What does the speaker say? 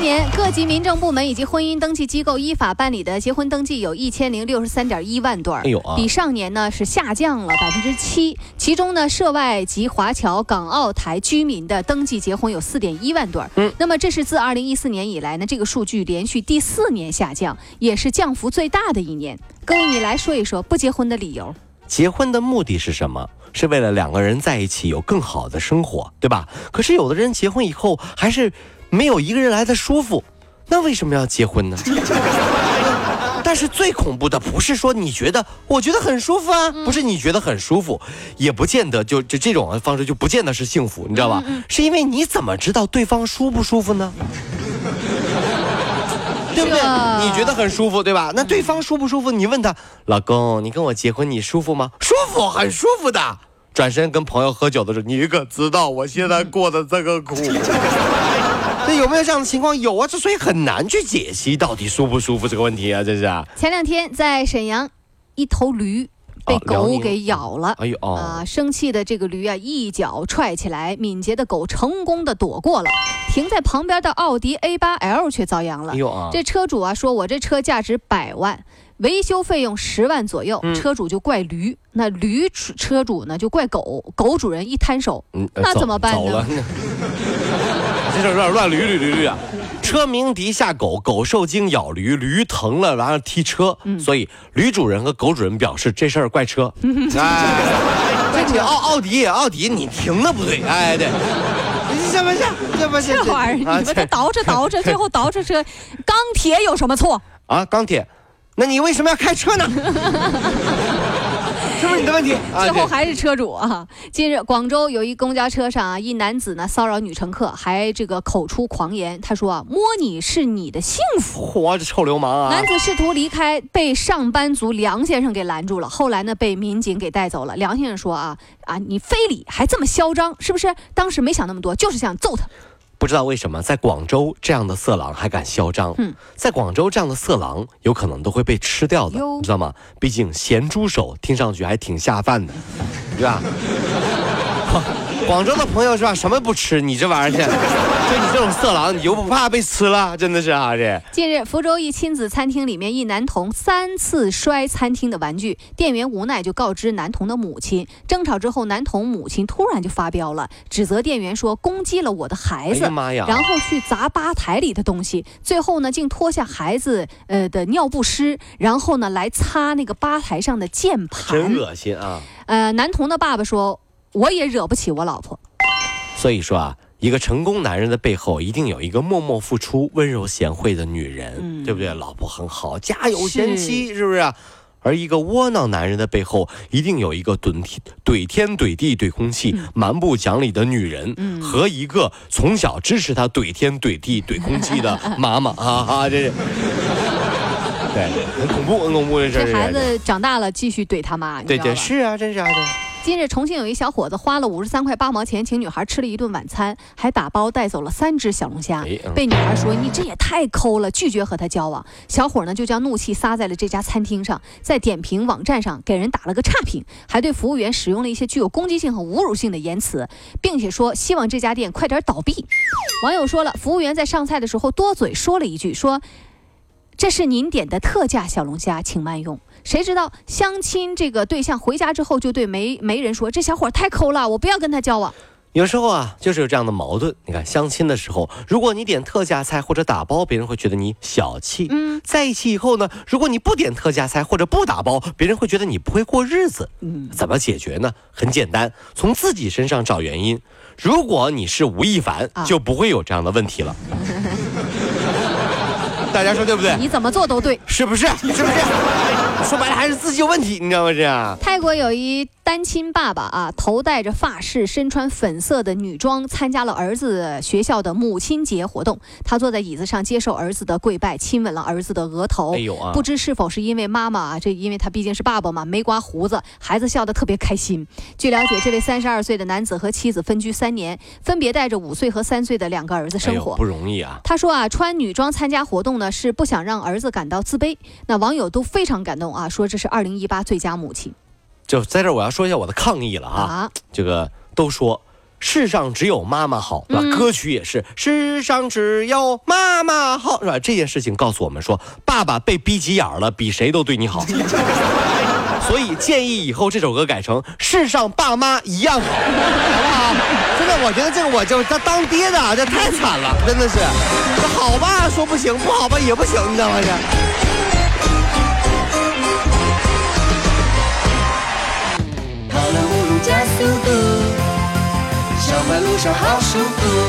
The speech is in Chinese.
去年各级民政部门以及婚姻登记机构依法办理的结婚登记有一千零六十三点一万对儿，哎呦啊比上年呢是下降了百分之七。其中呢，涉外及华侨、港澳台居民的登记结婚有四点一万对儿。嗯，那么这是自二零一四年以来呢，这个数据连续第四年下降，也是降幅最大的一年。各位，你来说一说不结婚的理由。结婚的目的是什么？是为了两个人在一起有更好的生活，对吧？可是有的人结婚以后还是没有一个人来的舒服，那为什么要结婚呢？但是最恐怖的不是说你觉得我觉得很舒服啊，不是你觉得很舒服，也不见得就就这种方式就不见得是幸福，你知道吧？是因为你怎么知道对方舒不舒服呢？对不对？你觉得很舒服，对吧？那对方舒不舒服？你问他，老公，你跟我结婚，你舒服吗？舒服，很舒服的。转身跟朋友喝酒的时候，你可知道我现在过得这个苦？这有没有这样的情况？有啊，这所以很难去解析到底舒不舒服这个问题啊，这是啊。前两天在沈阳，一头驴被狗给咬了。哎呦哦，啊，生气的这个驴啊，一脚踹起来，敏捷的狗成功的躲过了，停在旁边的奥迪 A8L 却遭殃了哎。呦啊，这车主啊说，我这车价值百万，维修费用十万左右，嗯车主就怪驴，那驴车主呢就怪狗，狗主人一摊手，那怎么办呢 这有点乱捋捋捋捋啊。车鸣笛下狗，狗受惊咬驴，驴疼了，完了踢车，嗯所以驴主人和狗主人表示这事儿怪车。哎，这你奥奥迪奥迪你停的不对，哎对，这不是这不是这玩意儿，啊你们这倒着倒着，最后倒饬车，钢铁有什么错？啊钢铁，那你为什么要开车呢？是不是你的问题？啊最后还是车主啊！近日，广州有一公交车上啊，一男子呢骚扰女乘客，还这个口出狂言。他说啊，摸你是你的幸福。嚯，这臭流氓啊！男子试图离开，被上班族梁先生给拦住了。后来呢，被民警给带走了。梁先生说啊啊，你非礼还这么嚣张，是不是？当时没想那么多，就是想揍他。不知道为什么，在广州这样的色狼还敢嚣张。嗯在广州这样的色狼有可能都会被吃掉的，你知道吗？毕竟咸猪手听上去还挺下饭的，对吧？广州的朋友是吧？什么不吃？你这玩意儿去，就你这种色狼，你就不怕被吃了？真的是啊，这近日，福州一亲子餐厅里面，一男童三次摔餐厅的玩具，店员无奈就告知男童的母亲。争吵之后，男童母亲突然就发飙了，指责店员说攻击了我的孩子，哎妈呀！然后去砸吧台里的东西，最后呢，竟脱下孩子呃的尿不湿，然后呢来擦那个吧台上的键盘真。恶心啊！呃，男童的爸爸说，我也惹不起我老婆。所以说啊，一个成功男人的背后一定有一个默默付出、温柔贤惠的女人，嗯对不对？老婆很好，家有贤妻，是不是啊？而一个窝囊男人的背后，一定有一个怼天怼天怼地怼空气、蛮不讲理的女人，嗯和一个从小支持他怼天怼地怼空气的 妈妈啊啊！这是，对，很恐怖，很恐怖的事儿。这孩子长大了继续怼他妈，你对对是啊，真是啊，对。近日，重庆有一小伙子花了五十三块八毛钱请女孩吃了一顿晚餐，还打包带走了三只小龙虾。被女孩说：“你这也太抠了！”拒绝和他交往。小伙呢就将怒气撒在了这家餐厅上，在点评网站上给人打了个差评，还对服务员使用了一些具有攻击性和侮辱性的言辞，并且说希望这家店快点倒闭。网友说了，服务员在上菜的时候多嘴说了一句说。这是您点的特价小龙虾，请慢用。谁知道相亲这个对象回家之后就对媒媒人说：“这小伙太抠了，我不要跟他交往。有时候啊，就是有这样的矛盾。你看，相亲的时候，如果你点特价菜或者打包，别人会觉得你小气；嗯在一起以后呢，如果你不点特价菜或者不打包，别人会觉得你不会过日子。嗯，怎么解决呢？很简单，从自己身上找原因。如果你是吴亦凡，啊就不会有这样的问题了。大家说对不对？你怎么做都对。是不是？是不是？说白了还是自己有问题，你知道吗？这样。泰国有一单亲爸爸啊，头戴着发饰，身穿粉色的女装，参加了儿子学校的母亲节活动。他坐在椅子上接受儿子的跪拜，亲吻了儿子的额头。哎呦啊不知是否是因为妈妈啊，这因为他毕竟是爸爸嘛，没刮胡子，孩子笑得特别开心。据了解，这位三十二岁的男子和妻子分居三年，分别带着五岁和三岁的两个儿子生活。哎不容易啊。他说啊，穿女装参加活动呢，是不想让儿子感到自卑。那网友都非常感动啊，说这是二零一八最佳母亲就在这儿，我要说一下我的抗议了啊！啊。这个都说世上只有妈妈好，是吧？嗯歌曲也是世上只有妈妈好，是吧？这件事情告诉我们说，爸爸被逼急眼了，比谁都对你好。所以建议以后这首歌改成“世上爸妈一样好”，好不好？真的，我觉得这个我就他当爹的啊，这太惨了，真的是。这好吧说不行，不好吧也不行，你知道吗？这。好舒服。